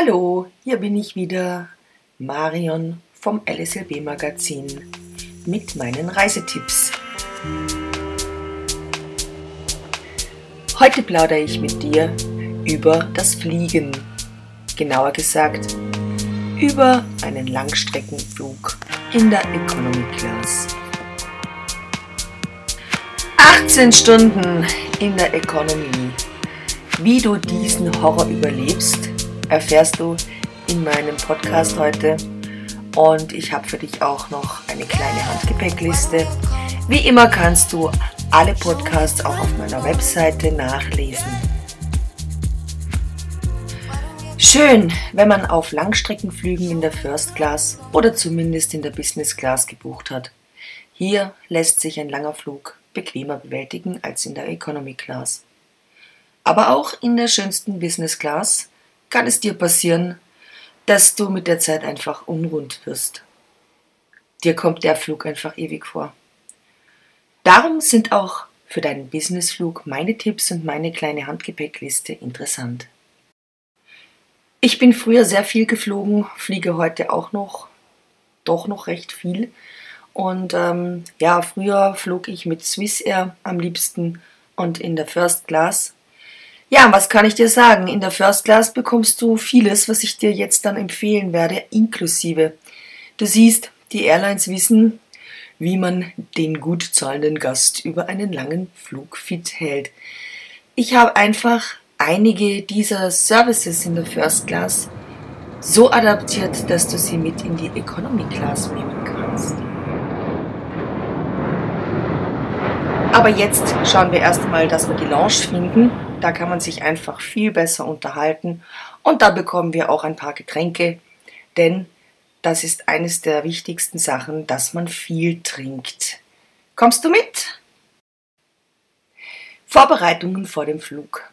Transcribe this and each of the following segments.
Hallo, hier bin ich wieder, Marion vom LSLB Magazin mit meinen Reisetipps. Heute plaudere ich mit dir über das Fliegen, genauer gesagt über einen Langstreckenflug in der Economy Class. 18 Stunden in der Economy. Wie du diesen Horror überlebst, erfährst du in meinem Podcast heute. Und ich habe für dich auch noch eine kleine Handgepäckliste. Wie immer kannst du alle Podcasts auch auf meiner Webseite nachlesen. Schön, wenn man auf Langstreckenflügen in der First Class oder zumindest in der Business Class gebucht hat. Hier lässt sich ein langer Flug bequemer bewältigen als in der Economy Class. Aber auch in der schönsten Business Class kann es dir passieren, dass du mit der Zeit einfach unrund wirst. Dir kommt der Flug einfach ewig vor. Darum sind auch für deinen Businessflug meine Tipps und meine kleine Handgepäckliste interessant. Ich bin früher sehr viel geflogen, fliege heute auch noch, doch noch recht viel. Und ähm, ja, früher flog ich mit Swiss Air am liebsten und in der First Class. Ja, was kann ich dir sagen? In der First Class bekommst du vieles, was ich dir jetzt dann empfehlen werde, inklusive. Du siehst, die Airlines wissen, wie man den gut zahlenden Gast über einen langen Flug fit hält. Ich habe einfach einige dieser Services in der First Class so adaptiert, dass du sie mit in die Economy Class nehmen kannst. Aber jetzt schauen wir erstmal, dass wir die Lounge finden. Da kann man sich einfach viel besser unterhalten. Und da bekommen wir auch ein paar Getränke, denn das ist eines der wichtigsten Sachen, dass man viel trinkt. Kommst du mit? Vorbereitungen vor dem Flug.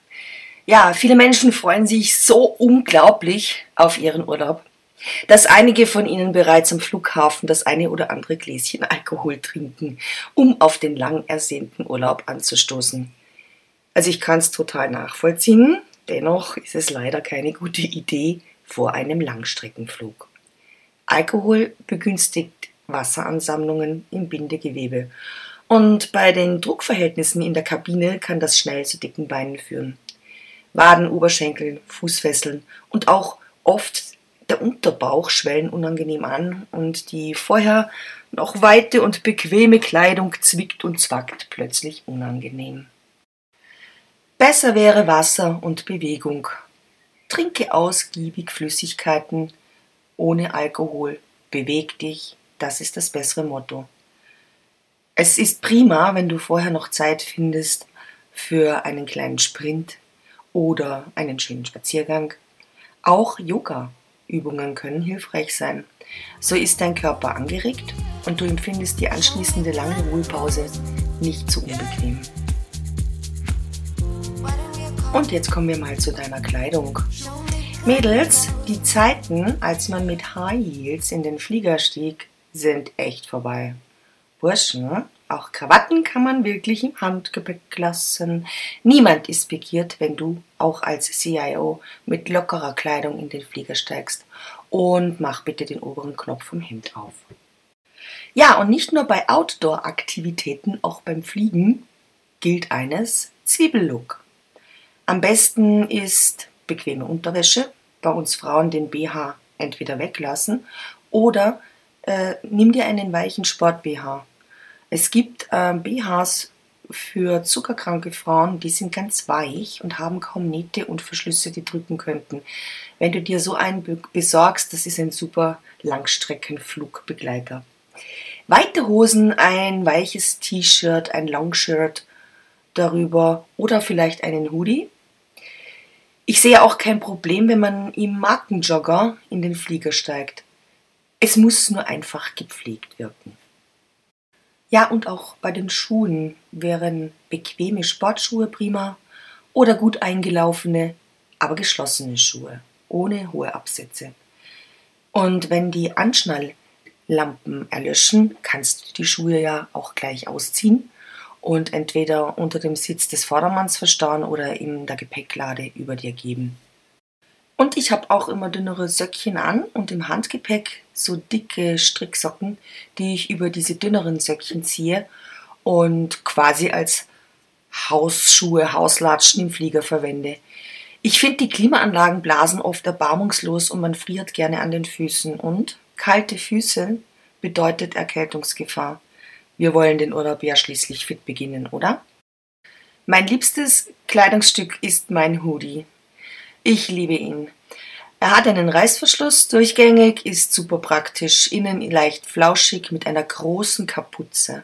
Ja, viele Menschen freuen sich so unglaublich auf ihren Urlaub dass einige von ihnen bereits am Flughafen das eine oder andere Gläschen Alkohol trinken, um auf den lang ersehnten Urlaub anzustoßen. Also ich kann es total nachvollziehen, dennoch ist es leider keine gute Idee vor einem Langstreckenflug. Alkohol begünstigt Wasseransammlungen im Bindegewebe und bei den Druckverhältnissen in der Kabine kann das schnell zu dicken Beinen führen. Waden, Oberschenkel, Fußfesseln und auch oft der Unterbauch schwellen unangenehm an und die vorher noch weite und bequeme Kleidung zwickt und zwackt plötzlich unangenehm. Besser wäre Wasser und Bewegung. Trinke ausgiebig Flüssigkeiten ohne Alkohol. Beweg dich, das ist das bessere Motto. Es ist prima, wenn du vorher noch Zeit findest für einen kleinen Sprint oder einen schönen Spaziergang. Auch Yoga Übungen können hilfreich sein. So ist dein Körper angeregt und du empfindest die anschließende lange Ruhepause nicht zu unbequem. Und jetzt kommen wir mal zu deiner Kleidung. Mädels, die Zeiten, als man mit High Heels in den Flieger stieg, sind echt vorbei. Burschen, auch Krawatten kann man wirklich im Handgepäck lassen. Niemand ist pikiert, wenn du auch als CIO mit lockerer Kleidung in den Flieger steigst. Und mach bitte den oberen Knopf vom Hemd auf. Ja, und nicht nur bei Outdoor-Aktivitäten, auch beim Fliegen gilt eines Zwiebellook. Am besten ist bequeme Unterwäsche, bei uns Frauen den BH entweder weglassen oder äh, nimm dir einen weichen Sport-BH es gibt äh, BHs für zuckerkranke Frauen, die sind ganz weich und haben kaum Nähte und Verschlüsse, die drücken könnten. Wenn du dir so einen besorgst, das ist ein super Langstreckenflugbegleiter. Weite Hosen, ein weiches T-Shirt, ein Longshirt darüber oder vielleicht einen Hoodie. Ich sehe auch kein Problem, wenn man im Markenjogger in den Flieger steigt. Es muss nur einfach gepflegt wirken. Ja, und auch bei den Schuhen wären bequeme Sportschuhe prima oder gut eingelaufene, aber geschlossene Schuhe ohne hohe Absätze. Und wenn die Anschnalllampen erlöschen, kannst du die Schuhe ja auch gleich ausziehen und entweder unter dem Sitz des Vordermanns verstauen oder in der Gepäcklade über dir geben. Und ich habe auch immer dünnere Söckchen an und im Handgepäck so dicke Stricksocken, die ich über diese dünneren Söckchen ziehe und quasi als Hausschuhe, Hauslatschen im Flieger verwende. Ich finde, die Klimaanlagen blasen oft erbarmungslos und man friert gerne an den Füßen. Und kalte Füße bedeutet Erkältungsgefahr. Wir wollen den Urlaub ja schließlich fit beginnen, oder? Mein liebstes Kleidungsstück ist mein Hoodie. Ich liebe ihn. Er hat einen Reißverschluss durchgängig, ist super praktisch, innen leicht flauschig mit einer großen Kapuze.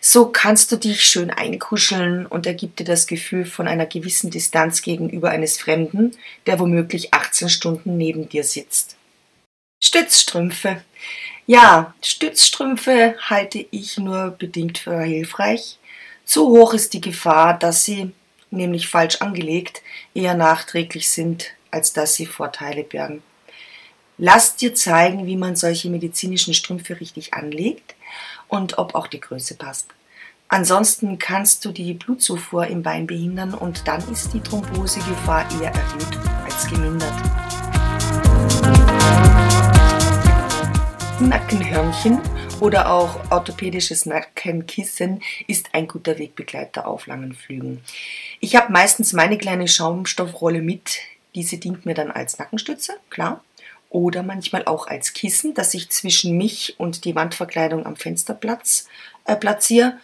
So kannst du dich schön einkuscheln und er gibt dir das Gefühl von einer gewissen Distanz gegenüber eines Fremden, der womöglich 18 Stunden neben dir sitzt. Stützstrümpfe. Ja, Stützstrümpfe halte ich nur bedingt für hilfreich. Zu hoch ist die Gefahr, dass sie, nämlich falsch angelegt, eher nachträglich sind, als dass sie Vorteile bergen. Lass dir zeigen, wie man solche medizinischen Strümpfe richtig anlegt und ob auch die Größe passt. Ansonsten kannst du die Blutzufuhr im Bein behindern und dann ist die Thrombosegefahr eher erhöht als gemindert. Nackenhörnchen oder auch orthopädisches Nackenkissen ist ein guter Wegbegleiter auf langen Flügen. Ich habe meistens meine kleine Schaumstoffrolle mit. Diese dient mir dann als Nackenstütze, klar. Oder manchmal auch als Kissen, das ich zwischen mich und die Wandverkleidung am Fensterplatz äh, platziere.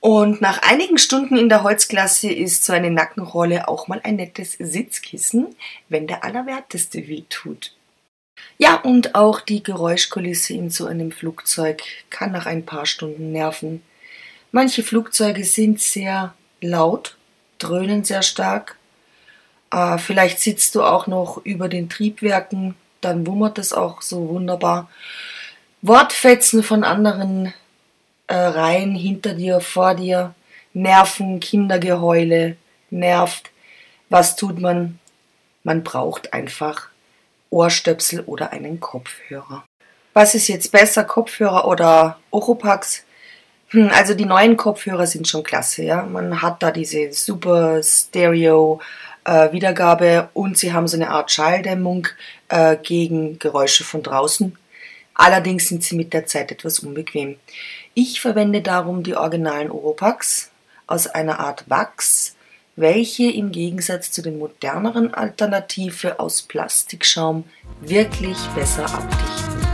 Und nach einigen Stunden in der Holzklasse ist so eine Nackenrolle auch mal ein nettes Sitzkissen, wenn der Allerwerteste weh tut. Ja, und auch die Geräuschkulisse in so einem Flugzeug kann nach ein paar Stunden nerven. Manche Flugzeuge sind sehr laut, dröhnen sehr stark. Äh, vielleicht sitzt du auch noch über den Triebwerken, dann wummert es auch so wunderbar. Wortfetzen von anderen äh, Reihen hinter dir, vor dir, Nerven, Kindergeheule, nervt. Was tut man? Man braucht einfach Ohrstöpsel oder einen Kopfhörer. Was ist jetzt besser, Kopfhörer oder Oropax? Hm, also die neuen Kopfhörer sind schon klasse, ja. Man hat da diese super Stereo äh, Wiedergabe und sie haben so eine Art Schalldämmung äh, gegen Geräusche von draußen. Allerdings sind sie mit der Zeit etwas unbequem. Ich verwende darum die originalen Oropax aus einer Art Wachs, welche im Gegensatz zu den moderneren Alternative aus Plastikschaum wirklich besser abdichten.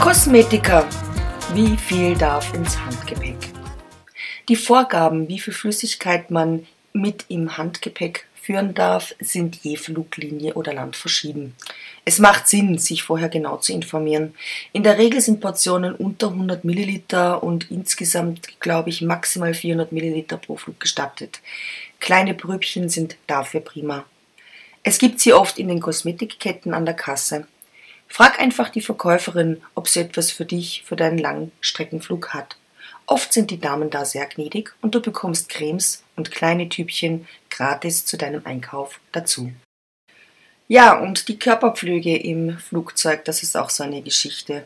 Kosmetika. Wie viel darf ins Handgepäck? Die Vorgaben, wie viel Flüssigkeit man mit im Handgepäck führen darf, sind je Fluglinie oder Land verschieden. Es macht Sinn, sich vorher genau zu informieren. In der Regel sind Portionen unter 100 Milliliter und insgesamt, glaube ich, maximal 400 Milliliter pro Flug gestattet. Kleine Pröbchen sind dafür prima. Es gibt sie oft in den Kosmetikketten an der Kasse. Frag einfach die Verkäuferin, ob sie etwas für dich für deinen Langstreckenflug hat. Oft sind die Damen da sehr gnädig und du bekommst Cremes und kleine Tübchen gratis zu deinem Einkauf dazu. Ja, und die Körperpflege im Flugzeug, das ist auch so eine Geschichte.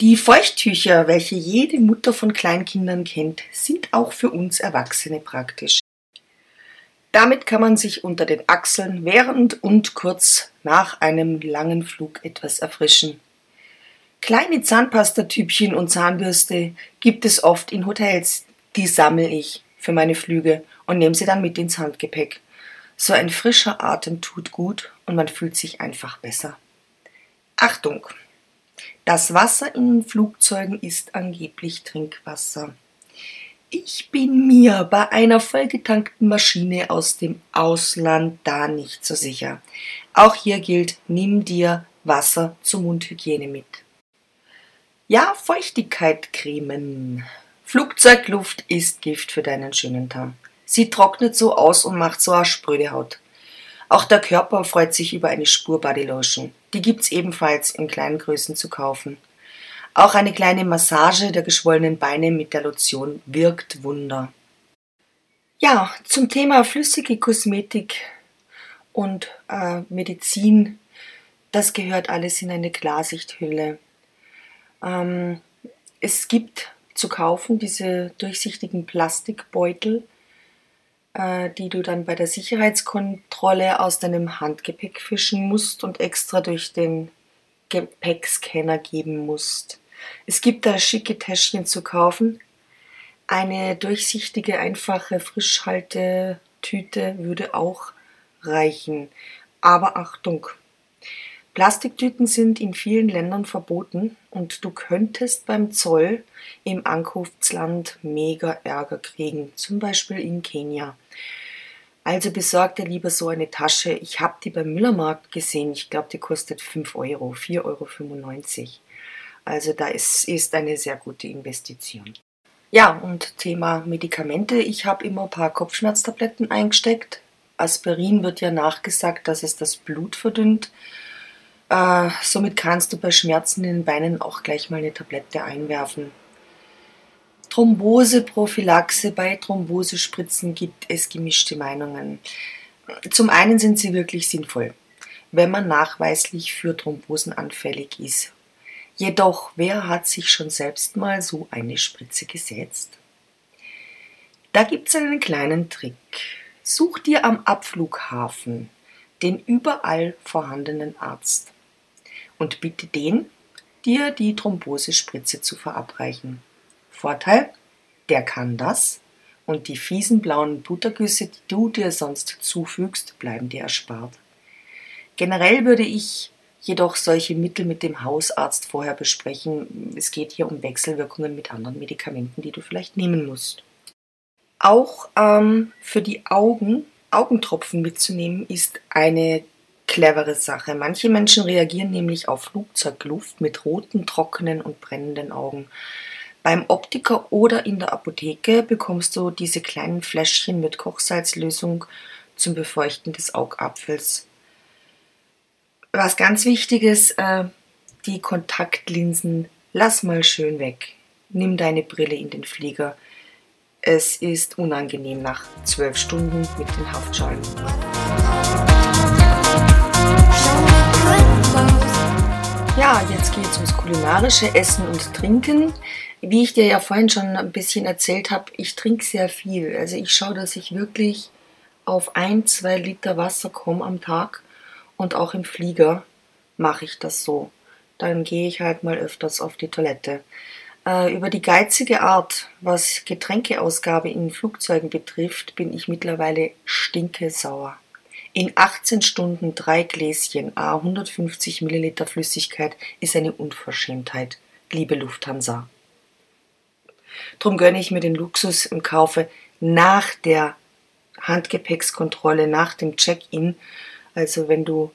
Die Feuchttücher, welche jede Mutter von Kleinkindern kennt, sind auch für uns Erwachsene praktisch. Damit kann man sich unter den Achseln während und kurz nach einem langen Flug etwas erfrischen. Kleine Zahnpastatübchen und Zahnbürste gibt es oft in Hotels. Die sammle ich für meine Flüge und nehme sie dann mit ins Handgepäck. So ein frischer Atem tut gut und man fühlt sich einfach besser. Achtung! Das Wasser in Flugzeugen ist angeblich Trinkwasser. Ich bin mir bei einer vollgetankten Maschine aus dem Ausland da nicht so sicher. Auch hier gilt, nimm dir Wasser zur Mundhygiene mit. Ja, Feuchtigkeit cremen. Flugzeugluft ist Gift für deinen schönen Tarn. Sie trocknet so aus und macht so eine spröde Haut. Auch der Körper freut sich über eine Spur Bodylotion. Die gibt's ebenfalls in kleinen Größen zu kaufen. Auch eine kleine Massage der geschwollenen Beine mit der Lotion wirkt Wunder. Ja, zum Thema flüssige Kosmetik und äh, Medizin, das gehört alles in eine Klarsichthülle. Ähm, es gibt zu kaufen diese durchsichtigen Plastikbeutel, äh, die du dann bei der Sicherheitskontrolle aus deinem Handgepäck fischen musst und extra durch den Gepäckscanner geben musst. Es gibt da schicke Täschchen zu kaufen. Eine durchsichtige, einfache Frischhaltetüte würde auch reichen. Aber Achtung! Plastiktüten sind in vielen Ländern verboten und du könntest beim Zoll im Ankunftsland mega Ärger kriegen, zum Beispiel in Kenia. Also besorg dir lieber so eine Tasche. Ich habe die beim Müllermarkt gesehen. Ich glaube, die kostet 5 Euro, 4,95 Euro. Also da ist, eine sehr gute Investition. Ja, und Thema Medikamente. Ich habe immer ein paar Kopfschmerztabletten eingesteckt. Aspirin wird ja nachgesagt, dass es das Blut verdünnt. Äh, somit kannst du bei Schmerzen in den Beinen auch gleich mal eine Tablette einwerfen. Thromboseprophylaxe bei Thrombosespritzen gibt es gemischte Meinungen. Zum einen sind sie wirklich sinnvoll, wenn man nachweislich für Thrombosen anfällig ist. Jedoch, wer hat sich schon selbst mal so eine Spritze gesetzt? Da gibt es einen kleinen Trick. Such dir am Abflughafen den überall vorhandenen Arzt und bitte den, dir die Thrombosespritze zu verabreichen. Vorteil, der kann das und die fiesen blauen Buttergüsse, die du dir sonst zufügst, bleiben dir erspart. Generell würde ich jedoch solche Mittel mit dem Hausarzt vorher besprechen. Es geht hier um Wechselwirkungen mit anderen Medikamenten, die du vielleicht nehmen musst. Auch ähm, für die Augen Augentropfen mitzunehmen ist eine clevere Sache. Manche Menschen reagieren nämlich auf Flugzeugluft mit roten, trockenen und brennenden Augen. Beim Optiker oder in der Apotheke bekommst du diese kleinen Fläschchen mit Kochsalzlösung zum Befeuchten des Augapfels. Was ganz wichtig ist, äh, die Kontaktlinsen lass mal schön weg. Nimm deine Brille in den Flieger. Es ist unangenehm nach zwölf Stunden mit den Haftschalen. Ja, jetzt geht es ums kulinarische Essen und Trinken. Wie ich dir ja vorhin schon ein bisschen erzählt habe, ich trinke sehr viel. Also ich schaue, dass ich wirklich auf ein, zwei Liter Wasser komme am Tag und auch im Flieger mache ich das so. Dann gehe ich halt mal öfters auf die Toilette. Äh, über die geizige Art, was Getränkeausgabe in Flugzeugen betrifft, bin ich mittlerweile stinkesauer. In 18 Stunden drei Gläschen a 150 Milliliter Flüssigkeit ist eine Unverschämtheit, liebe Lufthansa. Drum gönne ich mir den Luxus und kaufe nach der Handgepäckskontrolle, nach dem Check-in, also wenn du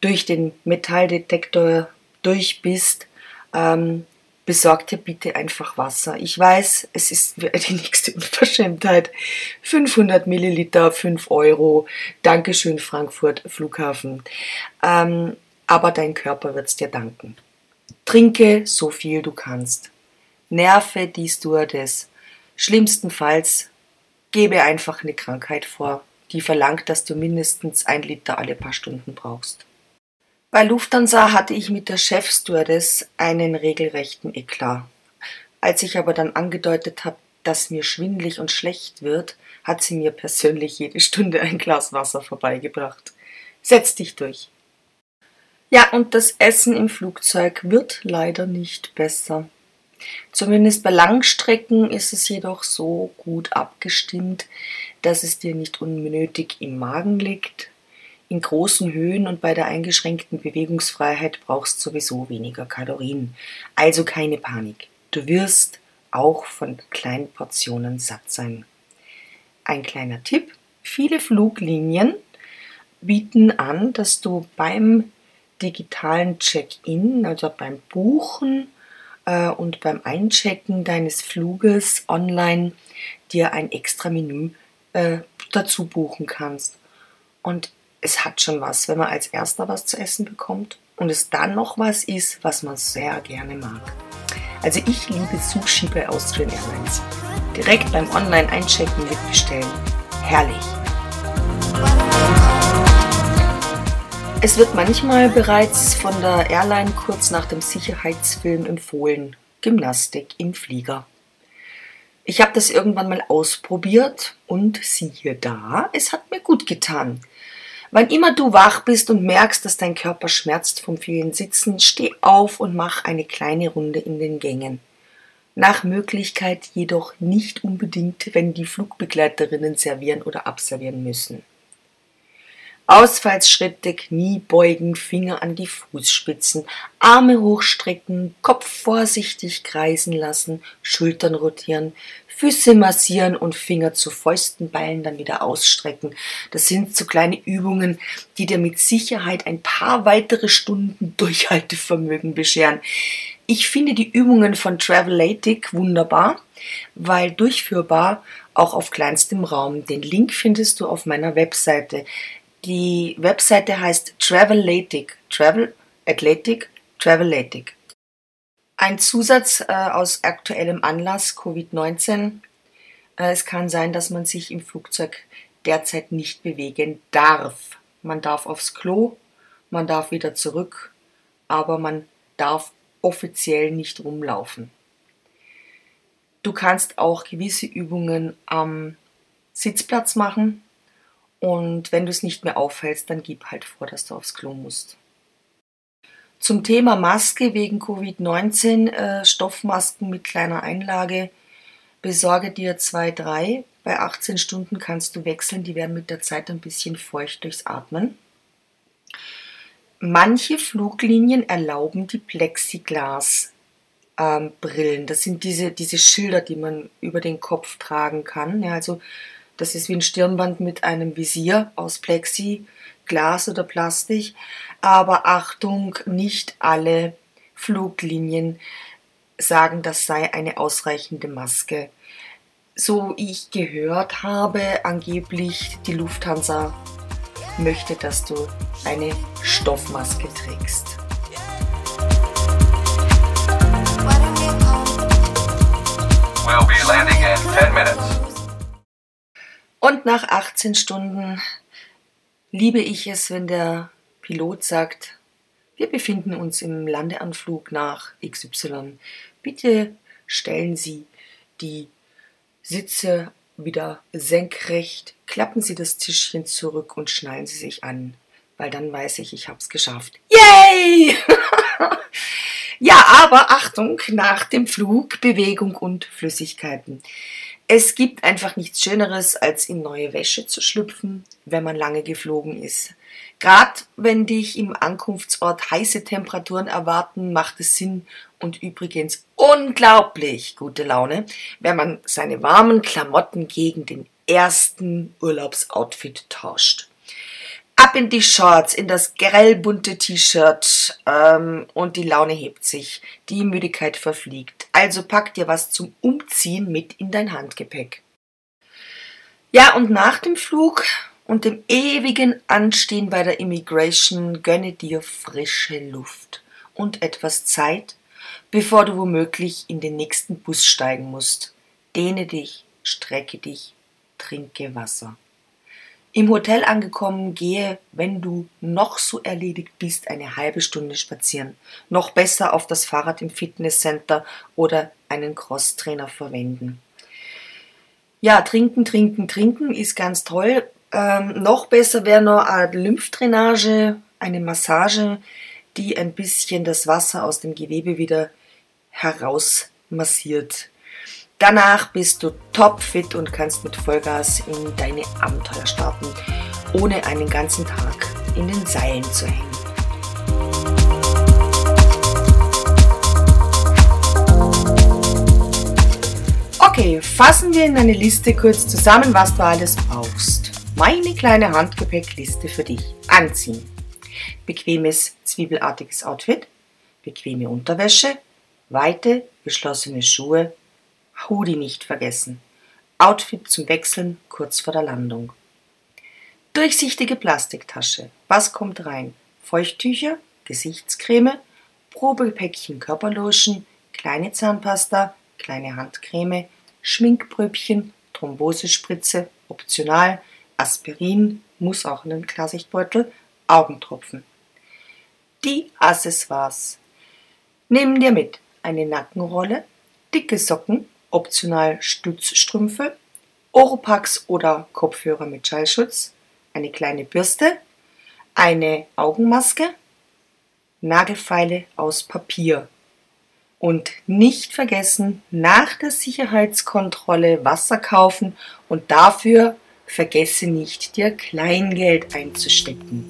durch den Metalldetektor durch bist, ähm, besorgt dir bitte einfach Wasser. Ich weiß, es ist die nächste Unverschämtheit. 500 Milliliter, 5 Euro. Dankeschön, Frankfurt Flughafen. Ähm, aber dein Körper wird's dir danken. Trinke so viel du kannst. Nerve die Stewardess. Schlimmstenfalls gebe einfach eine Krankheit vor, die verlangt, dass du mindestens ein Liter alle paar Stunden brauchst. Bei Lufthansa hatte ich mit der Chefstewardess einen regelrechten Eklat. Als ich aber dann angedeutet habe, dass mir schwindlig und schlecht wird, hat sie mir persönlich jede Stunde ein Glas Wasser vorbeigebracht. Setz dich durch. Ja, und das Essen im Flugzeug wird leider nicht besser. Zumindest bei Langstrecken ist es jedoch so gut abgestimmt, dass es dir nicht unnötig im Magen liegt, in großen Höhen und bei der eingeschränkten Bewegungsfreiheit brauchst sowieso weniger Kalorien. Also keine Panik. Du wirst auch von kleinen Portionen satt sein. Ein kleiner Tipp. Viele Fluglinien bieten an, dass du beim digitalen Check-in, also beim Buchen äh, und beim Einchecken deines Fluges online dir ein extra Menü äh, dazu buchen kannst. Und es hat schon was, wenn man als erster was zu essen bekommt und es dann noch was ist, was man sehr gerne mag. Also ich liebe Sushi bei Austrian Airlines. Direkt beim Online-Einchecken mitbestellen. Herrlich. Es wird manchmal bereits von der Airline kurz nach dem Sicherheitsfilm empfohlen. Gymnastik im Flieger. Ich habe das irgendwann mal ausprobiert und siehe da, es hat mir gut getan. Wann immer du wach bist und merkst, dass dein Körper schmerzt vom vielen Sitzen, steh auf und mach eine kleine Runde in den Gängen. Nach Möglichkeit jedoch nicht unbedingt, wenn die Flugbegleiterinnen servieren oder abservieren müssen. Ausfallsschritte, Knie beugen, Finger an die Fußspitzen, Arme hochstrecken, Kopf vorsichtig kreisen lassen, Schultern rotieren, Füße massieren und Finger zu Fäusten ballen, dann wieder ausstrecken. Das sind so kleine Übungen, die dir mit Sicherheit ein paar weitere Stunden Durchhaltevermögen bescheren. Ich finde die Übungen von Travelatic wunderbar, weil durchführbar auch auf kleinstem Raum. Den Link findest du auf meiner Webseite. Die Webseite heißt Travelatic. Travel Athletic, Travelatic. Ein Zusatz äh, aus aktuellem Anlass Covid-19. Äh, es kann sein, dass man sich im Flugzeug derzeit nicht bewegen darf. Man darf aufs Klo, man darf wieder zurück, aber man darf offiziell nicht rumlaufen. Du kannst auch gewisse Übungen am Sitzplatz machen, und wenn du es nicht mehr auffällst, dann gib halt vor, dass du aufs Klo musst. Zum Thema Maske wegen Covid-19, äh, Stoffmasken mit kleiner Einlage, besorge dir zwei, drei. Bei 18 Stunden kannst du wechseln, die werden mit der Zeit ein bisschen feucht durchs Atmen. Manche Fluglinien erlauben die Plexiglas. Ähm. Das sind diese, diese Schilder, die man über den Kopf tragen kann. Ja, also das ist wie ein Stirnband mit einem Visier aus Plexi, Glas oder Plastik. Aber Achtung, nicht alle Fluglinien sagen, das sei eine ausreichende Maske. So ich gehört habe, angeblich die Lufthansa möchte, dass du eine Stoffmaske trägst. We'll be landing in 10 minutes. Und nach 18 Stunden liebe ich es, wenn der Pilot sagt, wir befinden uns im Landeanflug nach XY. Bitte stellen Sie die Sitze wieder senkrecht, klappen Sie das Tischchen zurück und schnallen Sie sich an, weil dann weiß ich, ich habe es geschafft. Yay! ja, aber Achtung, nach dem Flug Bewegung und Flüssigkeiten. Es gibt einfach nichts Schöneres, als in neue Wäsche zu schlüpfen, wenn man lange geflogen ist. Gerade wenn dich im Ankunftsort heiße Temperaturen erwarten, macht es Sinn und übrigens unglaublich gute Laune, wenn man seine warmen Klamotten gegen den ersten Urlaubsoutfit tauscht ab in die Shorts, in das grellbunte T-Shirt ähm, und die Laune hebt sich, die Müdigkeit verfliegt. Also pack dir was zum Umziehen mit in dein Handgepäck. Ja, und nach dem Flug und dem ewigen Anstehen bei der Immigration gönne dir frische Luft und etwas Zeit, bevor du womöglich in den nächsten Bus steigen musst. Dehne dich, strecke dich, trinke Wasser. Im Hotel angekommen, gehe, wenn du noch so erledigt bist, eine halbe Stunde spazieren. Noch besser auf das Fahrrad im Fitnesscenter oder einen Crosstrainer verwenden. Ja, trinken, trinken, trinken ist ganz toll. Ähm, noch besser wäre noch eine Lymphdrainage, eine Massage, die ein bisschen das Wasser aus dem Gewebe wieder herausmassiert. Danach bist du topfit und kannst mit Vollgas in deine Abenteuer starten, ohne einen ganzen Tag in den Seilen zu hängen. Okay, fassen wir in eine Liste kurz zusammen, was du alles brauchst. Meine kleine Handgepäckliste für dich. Anziehen. Bequemes, zwiebelartiges Outfit, bequeme Unterwäsche, weite, geschlossene Schuhe, Hoodie nicht vergessen. Outfit zum Wechseln kurz vor der Landung. Durchsichtige Plastiktasche. Was kommt rein? Feuchttücher, Gesichtscreme, Probepäckchen Körperlotion, kleine Zahnpasta, kleine Handcreme, Schminkpröbchen, Thrombosespritze, optional, Aspirin, muss auch in den Klarsichtbeutel, Augentropfen. Die Accessoires. Nehmen dir mit eine Nackenrolle, dicke Socken, optional Stützstrümpfe, Oropax oder Kopfhörer mit Schallschutz, eine kleine Bürste, eine Augenmaske, Nagelfeile aus Papier. Und nicht vergessen, nach der Sicherheitskontrolle Wasser kaufen und dafür vergesse nicht, dir Kleingeld einzustecken.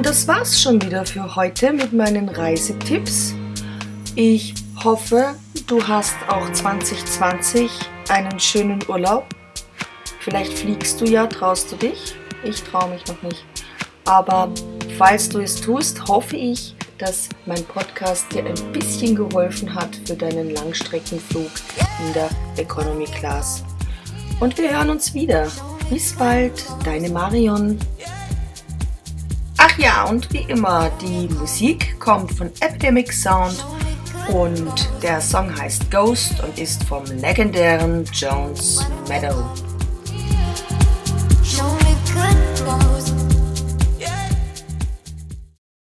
Und das war's schon wieder für heute mit meinen Reisetipps. Ich hoffe, du hast auch 2020 einen schönen Urlaub. Vielleicht fliegst du ja, traust du dich? Ich traue mich noch nicht. Aber falls du es tust, hoffe ich, dass mein Podcast dir ein bisschen geholfen hat für deinen Langstreckenflug in der Economy Class. Und wir hören uns wieder. Bis bald, deine Marion. Ach ja, und wie immer, die Musik kommt von Epidemic Sound und der Song heißt Ghost und ist vom legendären Jones Meadow.